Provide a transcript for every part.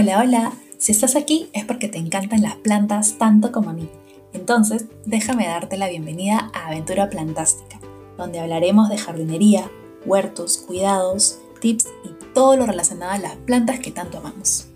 Hola, hola. Si estás aquí es porque te encantan las plantas tanto como a mí. Entonces, déjame darte la bienvenida a Aventura Plantástica, donde hablaremos de jardinería, huertos, cuidados, tips y todo lo relacionado a las plantas que tanto amamos.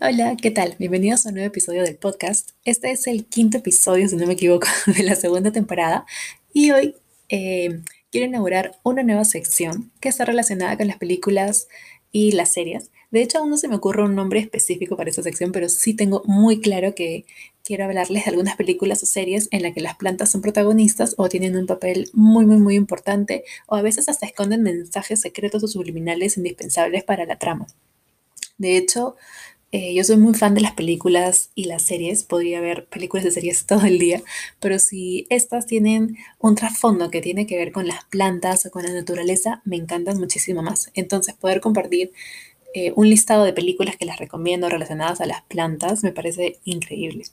Hola, ¿qué tal? Bienvenidos a un nuevo episodio del podcast. Este es el quinto episodio, si no me equivoco, de la segunda temporada. Y hoy eh, quiero inaugurar una nueva sección que está relacionada con las películas y las series. De hecho, aún no se me ocurre un nombre específico para esta sección, pero sí tengo muy claro que quiero hablarles de algunas películas o series en las que las plantas son protagonistas o tienen un papel muy, muy, muy importante, o a veces hasta esconden mensajes secretos o subliminales indispensables para la trama. De hecho, eh, yo soy muy fan de las películas y las series, podría ver películas de series todo el día, pero si estas tienen un trasfondo que tiene que ver con las plantas o con la naturaleza, me encantan muchísimo más. Entonces, poder compartir eh, un listado de películas que las recomiendo relacionadas a las plantas me parece increíble.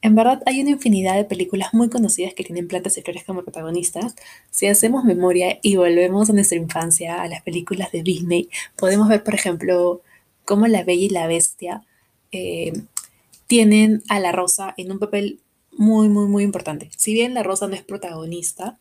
En verdad hay una infinidad de películas muy conocidas que tienen plantas y flores como protagonistas. Si hacemos memoria y volvemos a nuestra infancia, a las películas de Disney, podemos ver, por ejemplo, cómo la Bella y la Bestia eh, tienen a la Rosa en un papel muy, muy, muy importante. Si bien la Rosa no es protagonista,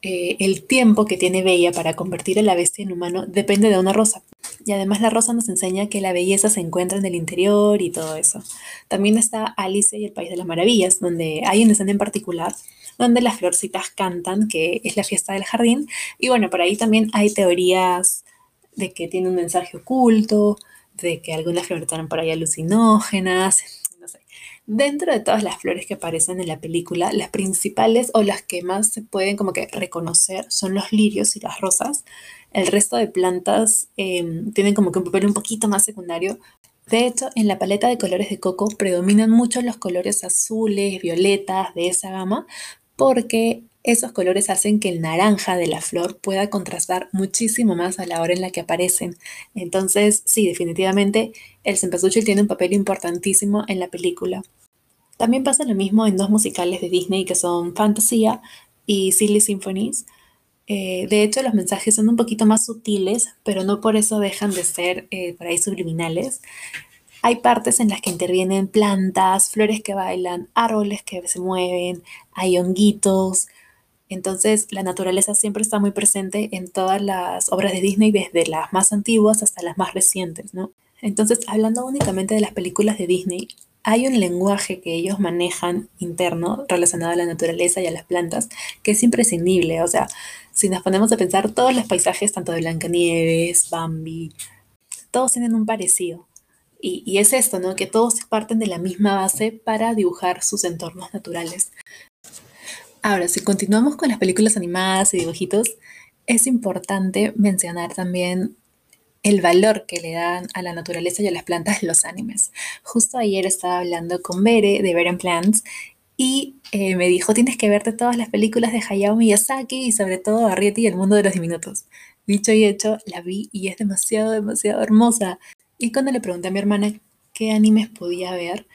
eh, el tiempo que tiene Bella para convertir a la bestia en humano depende de una rosa. Y además la rosa nos enseña que la belleza se encuentra en el interior y todo eso. También está Alice y el País de las Maravillas, donde hay una escena en particular donde las florcitas cantan, que es la fiesta del jardín. Y bueno, por ahí también hay teorías de que tiene un mensaje oculto, de que algunas flores están por ahí alucinógenas, no sé. Dentro de todas las flores que aparecen en la película, las principales o las que más se pueden como que reconocer son los lirios y las rosas. El resto de plantas em, tienen como que un papel un poquito más secundario. De hecho, en la paleta de colores de coco predominan mucho los colores azules, violetas de esa gama, porque esos colores hacen que el naranja de la flor pueda contrastar muchísimo más a la hora en la que aparecen. Entonces, sí, definitivamente el cempasúchil tiene un papel importantísimo en la película. También pasa lo mismo en dos musicales de Disney que son Fantasía y Silly Symphonies. Eh, de hecho, los mensajes son un poquito más sutiles, pero no por eso dejan de ser eh, por ahí subliminales. Hay partes en las que intervienen plantas, flores que bailan, árboles que se mueven, hay honguitos, entonces, la naturaleza siempre está muy presente en todas las obras de Disney, desde las más antiguas hasta las más recientes, ¿no? Entonces, hablando únicamente de las películas de Disney, hay un lenguaje que ellos manejan interno relacionado a la naturaleza y a las plantas que es imprescindible. O sea, si nos ponemos a pensar, todos los paisajes, tanto de Blancanieves, Bambi, todos tienen un parecido. Y, es esto, ¿no? Que todos parten de la misma base para dibujar sus entornos naturales. Ahora, si continuamos con las películas animadas y dibujitos, es importante mencionar también el valor que le dan a la naturaleza y a las plantas los animes. Justo ayer estaba hablando con Bere de Bere Plants y eh, me dijo, tienes que verte todas las películas de Hayao Miyazaki y sobre todo Arrietty y el mundo de los diminutos. Dicho y hecho, la vi y es demasiado, demasiado hermosa. Y cuando le pregunté a mi hermana qué animes podía ver,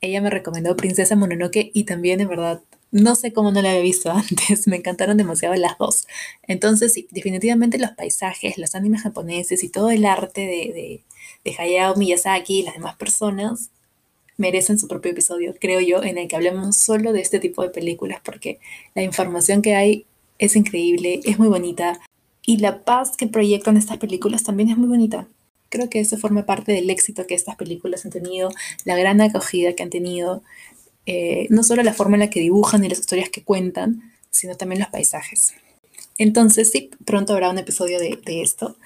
ella me recomendó Princesa Mononoke y también, en verdad, no sé cómo no la había visto antes, me encantaron demasiado las dos. Entonces, sí, definitivamente los paisajes, los animes japoneses y todo el arte de, de, Hayao Miyazaki y las demás personas merecen su propio episodio, creo yo, en el que hablemos solo de este tipo de películas, porque la información que hay es increíble, es muy bonita, y la paz que proyectan estas películas también es muy bonita. Creo que eso forma parte del éxito que estas películas han tenido, la gran acogida que han tenido, eh, no solo la forma en la que dibujan y las historias que cuentan, sino también los paisajes. Entonces, sí, pronto habrá un episodio de, esto.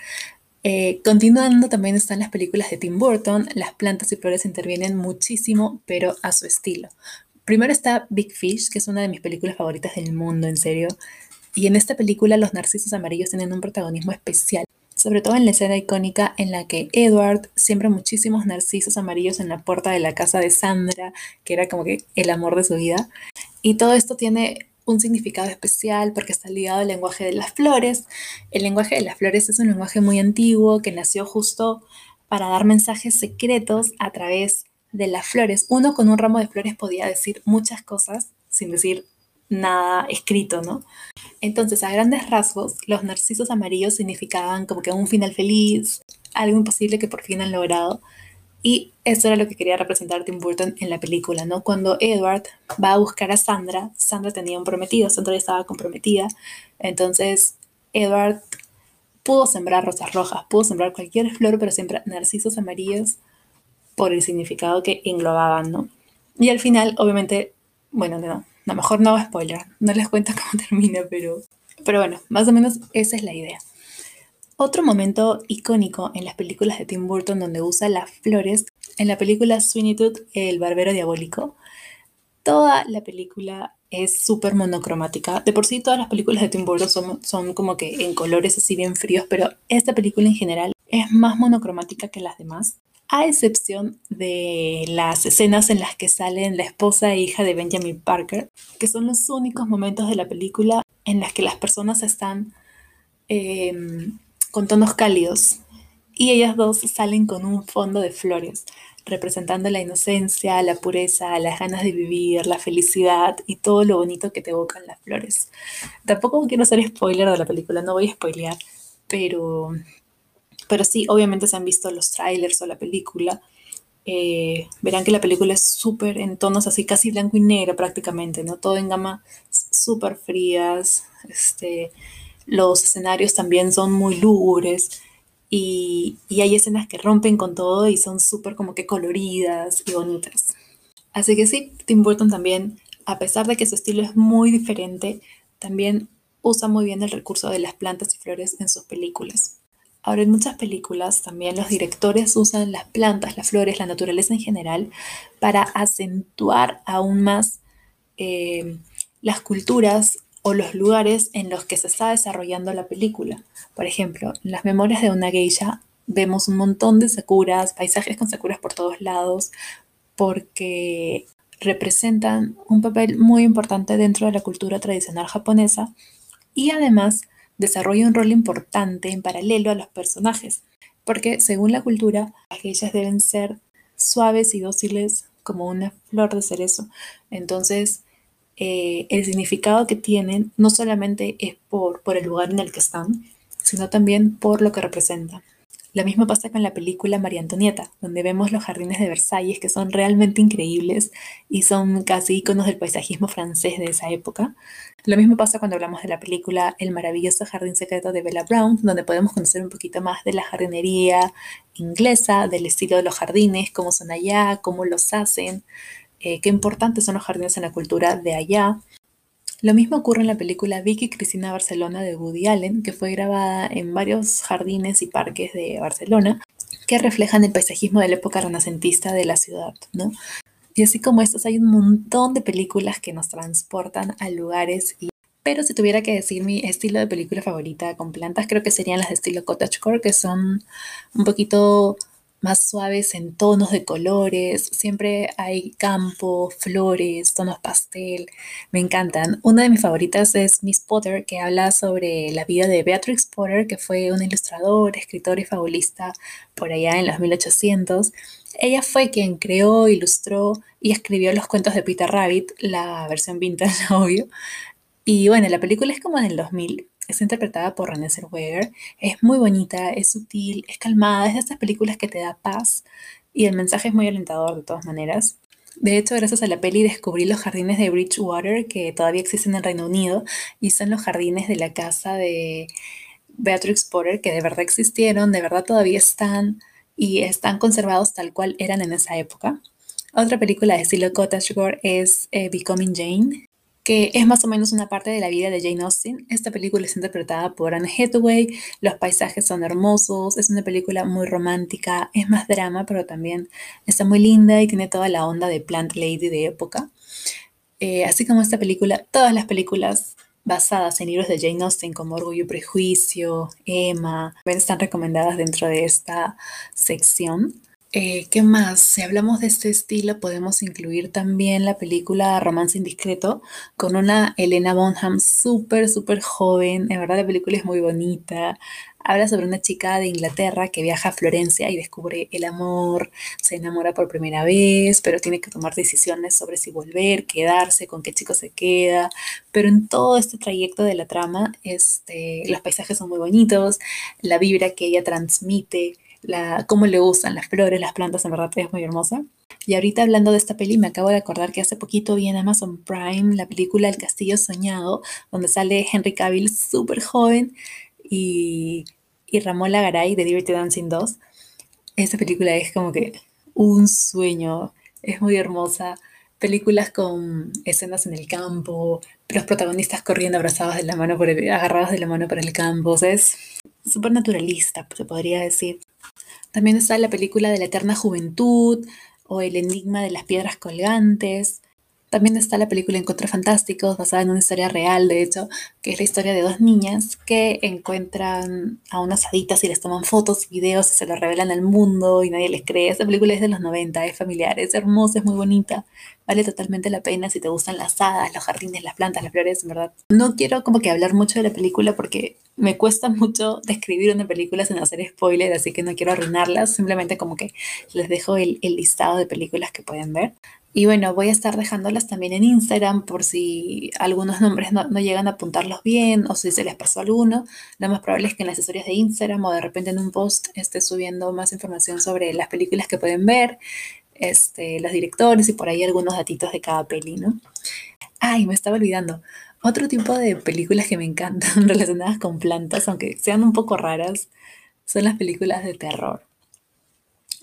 Eh, continuando, también están las películas de Tim Burton. Las plantas y flores intervienen muchísimo, pero a su estilo. Primero está Big Fish, que es una de mis películas favoritas del mundo, en serio. Y en esta película los narcisos amarillos tienen un protagonismo especial sobre todo en la escena icónica en la que Edward siembra muchísimos narcisos amarillos en la puerta de la casa de Sandra, que era como que el amor de su vida. Y todo esto tiene un significado especial porque está ligado al lenguaje de las flores. El lenguaje de las flores es un lenguaje muy antiguo que nació justo para dar mensajes secretos a través de las flores. Uno con un ramo de flores podía decir muchas cosas sin decir nada escrito, ¿no? Entonces, a grandes rasgos, los narcisos amarillos significaban como que un final feliz, algo imposible que por fin han logrado. Y eso era lo que quería representar Tim Burton en la película, ¿no? Cuando Edward va a buscar a Sandra, Sandra tenía un prometido, Sandra ya estaba comprometida, entonces Edward pudo sembrar rosas rojas, pudo sembrar cualquier flor, pero siempre narcisos amarillos por el significado que englobaban, ¿no? Y al final, obviamente, bueno, no, lo mejor no a spoiler, no les cuento cómo termina, pero, pero bueno, más o menos esa es la idea. Otro momento icónico en las películas de Tim Burton donde usa las flores, en la película Sweeney El Barbero Diabólico, toda la película es súper monocromática. De por sí todas las películas de Tim Burton son, son como que en colores así bien fríos, pero esta película en general es más monocromática que las demás, a excepción de las escenas en las que salen la esposa e hija de Benjamin Parker, que son los únicos momentos de la película en las que las personas están... Em, con tonos cálidos y ellas dos salen con un fondo de flores, representando la inocencia, la pureza, las ganas de vivir, la felicidad y todo lo bonito que te evocan las flores. Tampoco quiero ser spoiler de la película, no voy a spoilear, pero, pero sí, obviamente se han visto los trailers o la película. Eh, verán que la película es súper en tonos así casi blanco y negro prácticamente, ¿no? Todo en gama súper frías, este, los escenarios también son muy lúgubres y, hay escenas que rompen con todo y son súper como que coloridas y bonitas. Así que sí, Tim Burton también, a pesar de que su estilo es muy diferente, también usa muy bien el recurso de las plantas y flores en sus películas. Ahora, en muchas películas también los directores usan las plantas, las flores, la naturaleza en general para acentuar aún más eh, las culturas o los lugares en los que se está desarrollando la película. Por ejemplo, en las memorias de una geisha vemos un montón de sakuras, paisajes con sakuras por todos lados, porque representan un papel muy importante dentro de la cultura tradicional japonesa y además desarrolla un rol importante en paralelo a los personajes, porque según la cultura, las geishas deben ser suaves y dóciles como una flor de cerezo. Entonces, eh, el significado que tienen no solamente es por, por el lugar en el que están, sino también por lo que representan. Lo mismo pasa con la película María Antonieta, donde vemos los jardines de Versalles que son realmente increíbles y son casi iconos del paisajismo francés de esa época. Lo mismo pasa cuando hablamos de la película El maravilloso jardín secreto de Bella Brown, donde podemos conocer un poquito más de la jardinería inglesa, del estilo de los jardines, cómo son allá, cómo los hacen, eh, qué importantes son los jardines en la cultura de allá. Lo mismo ocurre en la película Vicky Cristina Barcelona de Woody Allen, que fue grabada en varios jardines y parques de Barcelona, que reflejan el paisajismo de la época renacentista de la ciudad, ¿no? Y así como estas, hay un montón de películas que nos transportan a lugares y pero si tuviera que decir mi estilo de película favorita con plantas, creo que serían las de estilo cottagecore, que son un poquito más suaves en tonos de colores. Siempre hay campo, flores, tonos pastel. Me encantan. Una de mis favoritas es Miss Potter, que habla sobre la vida de Beatrix Potter, que fue una ilustradora, escritora y fabulista por allá en los 1800. Ella fue quien creó, ilustró y escribió los cuentos de Peter Rabbit, la versión vintage, obvio. Y bueno, la película es como del 2000 es interpretada por Renée Zellweger. Es muy bonita, es sutil, es calmada, es de estas películas que te da paz y el mensaje es muy alentador de todas maneras. De hecho, gracias a la peli descubrí los jardines de Bridgewater que todavía existen en Reino Unido y son los jardines de la casa de Beatrix Potter que de verdad existieron, de verdad todavía están y están conservados tal cual eran en esa época. Otra película de estilo cottagecore es eh, Becoming Jane, que es más o menos una parte de la vida de Jane Austen. Esta película es interpretada por Anne Hathaway, los paisajes son hermosos, es una película muy romántica, es más drama, pero también está muy linda y tiene toda la onda de Plant Lady de época. Eh, así como esta película, todas las películas basadas en libros de Jane Austen como Orgullo y Prejuicio, Emma, están recomendadas dentro de esta sección. Eh, ¿qué más? Si hablamos de este estilo, podemos incluir también la película Romance Indiscreto con una Elena Bonham súper, súper joven. En verdad, la película es muy bonita. Habla sobre una chica de Inglaterra que viaja a Florencia y descubre el amor, se enamora por primera vez, pero tiene que tomar decisiones sobre si volver, quedarse, con qué chico se queda. Pero en todo este trayecto de la trama, este, los paisajes son muy bonitos, la vibra que ella transmite, la, cómo le gustan las flores, las plantas, en verdad es muy hermosa. Y ahorita hablando de esta peli, me acabo de acordar que hace poquito vi en Amazon Prime la película El Castillo Soñado, donde sale Henry Cavill súper joven y, y Ramón Lagaray de Dirty Dancing 2. Esta película es como que un sueño, es muy hermosa. Películas con escenas en el campo, los protagonistas corriendo abrazados de la mano por agarrados de la mano por el campo, o sea, es súper naturalista, se podría decir. También está la película de la eterna juventud, o El enigma de las piedras colgantes. También está la película Encuentros Fantásticos, basada en una historia real, de hecho, que es la historia de dos niñas que encuentran a unas haditas y les toman fotos, videos y se lo revelan al mundo y nadie les cree. Esta película es de los 90, es familiar, es hermosa, es muy bonita. Vale totalmente la pena si te gustan las hadas, los jardines, las plantas, las flores, en verdad. No quiero como que hablar mucho de la película porque me cuesta mucho describir una película sin hacer spoiler, así que no quiero arruinarlas. Simplemente como que les dejo el listado de películas que pueden ver. Y bueno, voy a estar dejándolas también en Instagram por si algunos nombres no, llegan a apuntarlos bien o si se les pasó alguno. Lo más probable es que en las historias de Instagram o de repente en un post esté subiendo más información sobre las películas que pueden ver, este, los directores y por ahí algunos datitos de cada peli, ¿no? Ay, me estaba olvidando. Otro tipo de películas que me encantan relacionadas con plantas, aunque sean un poco raras, son las películas de terror.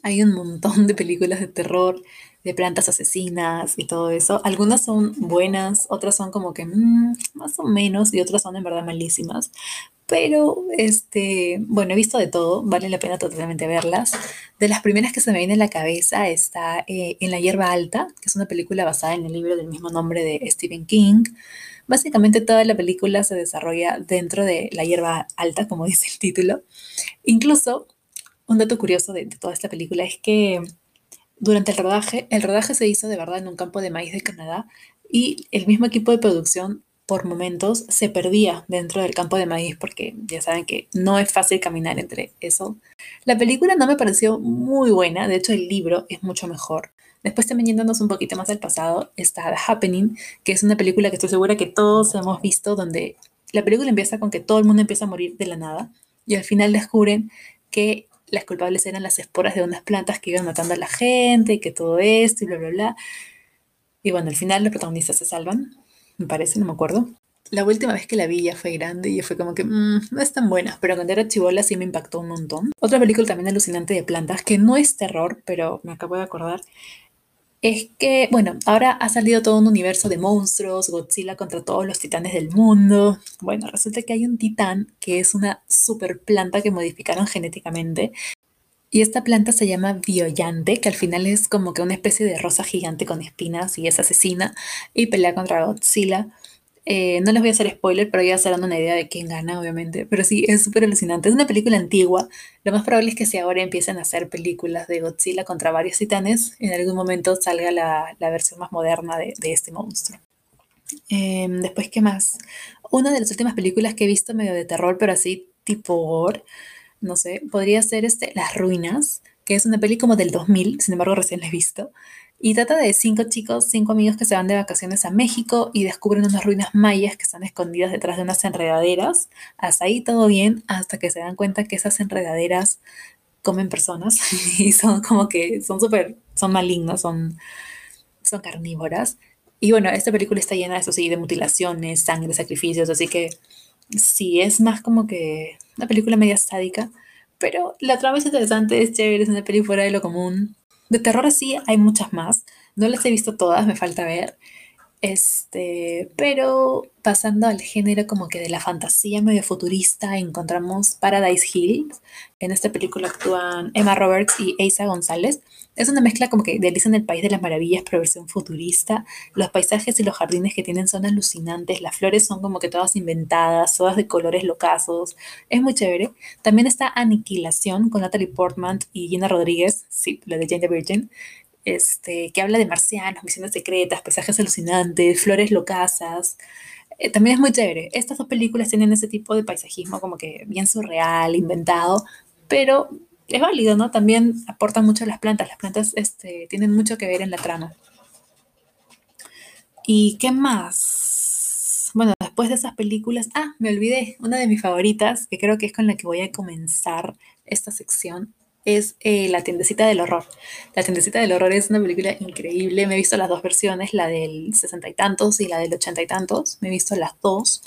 Hay un montón de películas de terror de plantas asesinas y todo eso. Algunas son buenas, otras son como que mm, más o menos y otras son en verdad malísimas. Pero, este, bueno, he visto de todo, vale la pena totalmente verlas. De las primeras que se me viene a la cabeza está eh, En la hierba alta, que es una película basada en el libro del mismo nombre de Stephen King. Básicamente toda la película se desarrolla dentro de la hierba alta, como dice el título. Incluso, un dato curioso de toda esta película es que durante el rodaje, el rodaje se hizo de verdad en un campo de maíz de Canadá y el mismo equipo de producción por momentos se perdía dentro del campo de maíz porque ya saben que no es fácil caminar entre eso. La película no me pareció muy buena, de hecho el libro es mucho mejor. Después también yéndonos un poquito más al pasado está Happening, que es una película que estoy segura que todos hemos visto donde la película empieza con que todo el mundo empieza a morir de la nada y al final descubren que las culpables eran las esporas de unas plantas que iban matando a la gente y que todo esto y bla, bla, bla. Y bueno, al final los protagonistas se salvan, me parece, no me acuerdo. La última vez que la vi ya fue grande y fue como que mmm, no es tan buena, pero cuando era chivola sí me impactó un montón. Otra película también alucinante de plantas, que no es terror, pero me acabo de acordar, es que, bueno, ahora ha salido todo un universo de monstruos, Godzilla contra todos los titanes del mundo. Bueno, resulta que hay un titán que es una super planta que modificaron genéticamente. Y esta planta se llama Biollante, que al final es como que una especie de rosa gigante con espinas y es asesina y pelea contra Godzilla. Eh, no les voy a hacer spoiler, pero ya se dando una idea de quién gana, obviamente. Pero sí, es súper alucinante. Es una película antigua. Lo más probable es que si ahora empiecen a hacer películas de Godzilla contra varios titanes, en algún momento salga la, versión más moderna de, este monstruo. Em, después, ¿qué más? Una de las últimas películas que he visto medio de terror, pero así tipo gore, no sé, podría ser este, Las Ruinas, que es una peli como del 2000, sin embargo recién la he visto. Y trata de cinco chicos, cinco amigos que se van de vacaciones a México y descubren unas ruinas mayas que están escondidas detrás de unas enredaderas. Hasta ahí todo bien, hasta que se dan cuenta que esas enredaderas comen personas y son como que son súper, son malignas, son, son carnívoras. Y bueno, esta película está llena eso, sí, de mutilaciones, sangre, sacrificios, así que sí, es más como que una película media sádica, pero la trama es interesante, es chévere, es una película fuera de lo común. De terror así hay muchas más. No las he visto todas, me falta ver. Este, pero pasando al género como que de la fantasía medio futurista, encontramos Paradise Hills. En esta película actúan Emma Roberts y Asa González. Es una mezcla como que de Alice en el País de las Maravillas, pero versión futurista. Los paisajes y los jardines que tienen son alucinantes. Las flores son como que todas inventadas, todas de colores locazos. Es muy chévere. También está Aniquilación con Natalie Portman y Gina Rodríguez, sí, la de Jane the Virgin este, que habla de marcianos, misiones secretas, paisajes alucinantes, flores locasas. eh, también es muy chévere. Estas dos películas tienen ese tipo de paisajismo como que bien surreal, inventado, pero es válido, ¿no? También aportan mucho las plantas. Las plantas este, tienen mucho que ver en la trama. ¿Y qué más? Bueno, después de esas películas, ah, me olvidé, una de mis favoritas, que creo que es con la que voy a comenzar esta sección, es eh, La tiendecita del horror. La tiendecita del horror es una película increíble. Me he visto las dos versiones, la del sesenta y tantos y la del ochenta y tantos. Me he visto las dos.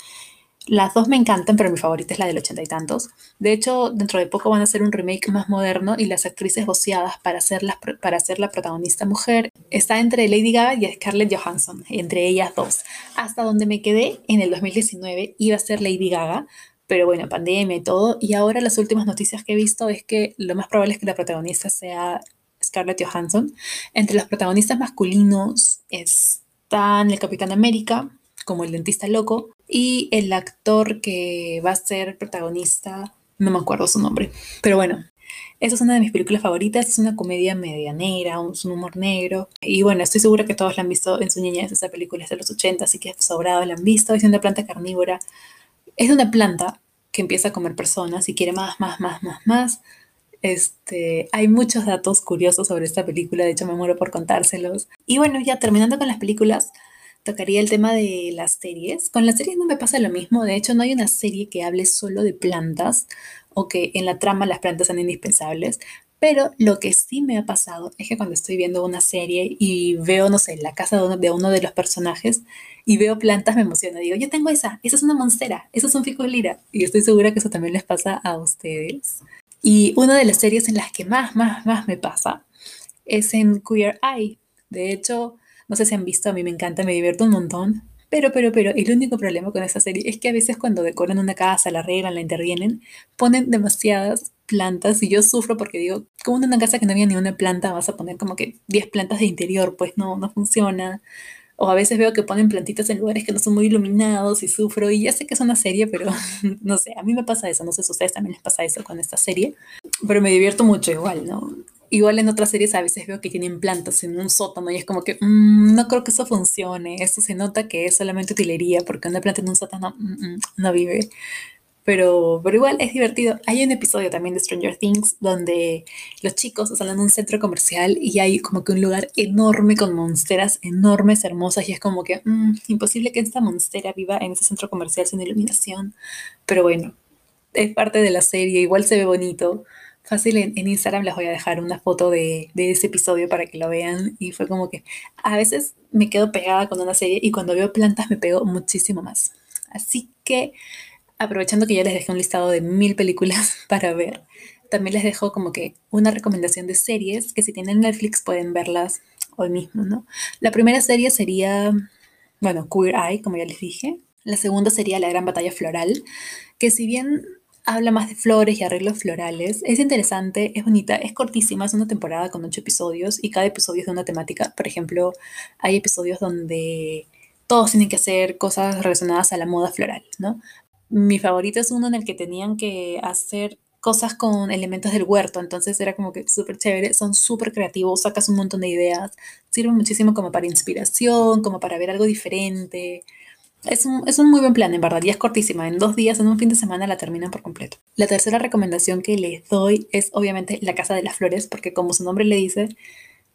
Las dos me encantan, pero mi favorita es la del ochenta y tantos. De hecho, dentro de poco van a hacer un remake más moderno y las actrices voceadas para ser, para ser la protagonista mujer está entre Lady Gaga y Scarlett Johansson, entre ellas dos. Hasta donde me quedé en el 2019 iba a ser Lady Gaga, pero bueno, pandemia y todo. Y ahora las últimas noticias que he visto es que lo más probable es que la protagonista sea Scarlett Johansson. Entre los protagonistas masculinos están el Capitán América, como el dentista loco, y el actor que va a ser protagonista, no me acuerdo su nombre. Pero bueno, esa es una de mis películas favoritas, es una comedia medianera, un, un humor negro. Y bueno, estoy segura que todos la han visto en su niñez, esa película es de los 80, así que sobrado la han visto, es una planta carnívora es una planta que empieza a comer personas y quiere más, más, más, más, más. Este, hay muchos datos curiosos sobre esta película, de hecho me muero por contárselos. Y bueno, ya terminando con las películas, tocaría el tema de las series. Con las series no me pasa lo mismo, de hecho no hay una serie que hable solo de plantas o que en la trama las plantas sean indispensables, pero lo que sí me ha pasado es que cuando estoy viendo una serie y veo, no sé, la casa de uno de, los personajes y veo plantas, me emociona. Digo, yo tengo esa, esa es una monstera, esa es un ficus lira. Y estoy segura que eso también les pasa a ustedes. Y una de las series en las que más, más, más me pasa es en Queer Eye. De hecho, no sé si han visto, a mí me encanta, me divierto un montón. Pero, pero, pero, el único problema con esta serie es que a veces cuando decoran una casa, la arreglan, la intervienen, ponen demasiadas plantas y yo sufro porque digo, como en una casa que no había ni una planta vas a poner como que 10 plantas de interior, pues no, no funciona. O a veces veo que ponen plantitas en lugares que no son muy iluminados y sufro y ya sé que es una serie, pero no sé, a mí me pasa eso, no sé si a ustedes también les pasa eso con esta serie, pero me divierto mucho igual, ¿no? Igual en otras series a veces veo que tienen plantas en un sótano y es como que mm, no creo que eso funcione, eso se nota que es solamente utilería porque una planta en un sótano mm, mm, no vive pero, pero igual es divertido. Hay un episodio también de Stranger Things donde los chicos están en un centro comercial y hay como que un lugar enorme con monsteras enormes, hermosas, y es como que mm, imposible que esta monstera viva en ese centro comercial sin iluminación. Pero bueno, es parte de la serie, igual se ve bonito. Fácil en, en Instagram les voy a dejar una foto de, de ese episodio para que lo vean. Y fue como que a veces me quedo pegada con una serie y cuando veo plantas me pego muchísimo más. Así que aprovechando que ya les dejé un listado de mil películas para ver, también les dejo como que una recomendación de series que si tienen Netflix pueden verlas hoy mismo, ¿no? La primera serie sería, bueno, Queer Eye, como ya les dije. La segunda sería La Gran Batalla Floral, que si bien habla más de flores y arreglos florales, es interesante, es bonita, es cortísima, es una temporada con ocho episodios y cada episodio es de una temática. Por ejemplo, hay episodios donde todos tienen que hacer cosas relacionadas a la moda floral, ¿no? Mi favorito es uno en el que tenían que hacer cosas con elementos del huerto, entonces era como que súper chévere, son súper creativos, sacas un montón de ideas, sirven muchísimo como para inspiración, como para ver algo diferente. Es un, es un muy buen plan, en verdad, y es cortísima, en dos días, en un fin de semana la terminan por completo. La tercera recomendación que les doy es obviamente La Casa de las Flores, porque como su nombre le dice,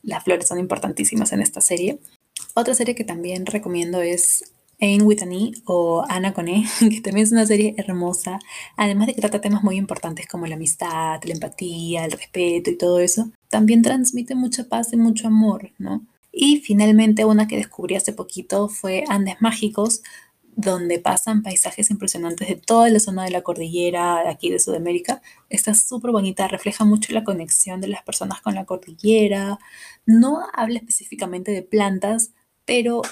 las flores son importantísimas en esta serie. Otra serie que también recomiendo es Ain with E o Ana con E, que también es una serie hermosa, además de que trata temas muy importantes como la amistad, la empatía, el respeto y todo eso, también transmite mucha paz y mucho amor, ¿no? Y finalmente una que descubrí hace poquito fue Andes Mágicos, donde pasan paisajes impresionantes de toda la zona de la cordillera aquí de Sudamérica. Está súper bonita, refleja mucho la conexión de las personas con la cordillera. No habla específicamente de plantas, pero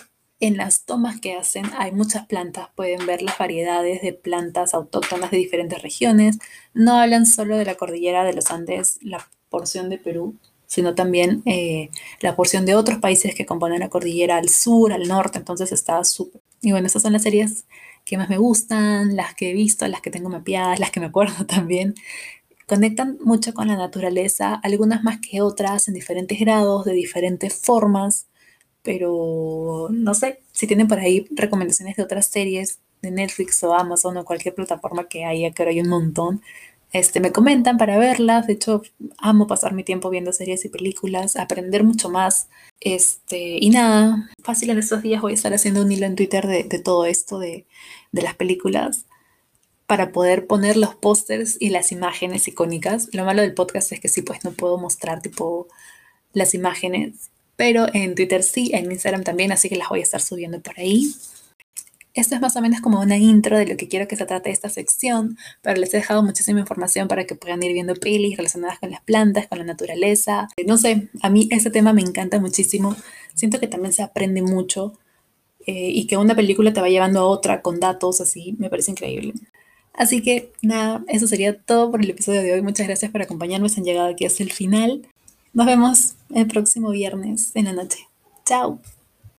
en las tomas que hacen hay muchas plantas, pueden ver las variedades de plantas autóctonas de diferentes regiones. No hablan solo de la cordillera de los Andes, la porción de Perú, sino también eh, la porción de otros países que componen la cordillera al sur, al norte, entonces está súper. Y bueno, esas son las series que más me gustan, las que he visto, las que tengo mapeadas, las que me acuerdo también. Conectan mucho con la naturaleza, algunas más que otras, en diferentes grados, de diferentes formas pero no sé, si tienen por ahí recomendaciones de otras series de Netflix o Amazon o cualquier plataforma que haya, que ahora hay un montón, este, me comentan para verlas. De hecho, amo pasar mi tiempo viendo series y películas, aprender mucho más. Este, y nada, fácil en estos días voy a estar haciendo un hilo en Twitter de, todo esto de, de las películas para poder poner los pósters y las imágenes icónicas. Lo malo del podcast es que sí, pues no puedo mostrar tipo las imágenes, pero en Twitter sí, en Instagram también, así que las voy a estar subiendo por ahí. Esto es más o menos como una intro de lo que quiero que se trate esta sección, pero les he dejado muchísima información para que puedan ir viendo pelis relacionadas con las plantas, con la naturaleza. No sé, a mí este tema me encanta muchísimo. Siento que también se aprende mucho eh, y que una película te va llevando a otra con datos así, me parece increíble. Así que nada, eso sería todo por el episodio de hoy. Muchas gracias por acompañarme, se han llegado aquí hasta el final. Nos vemos el próximo viernes en la noche. Chao.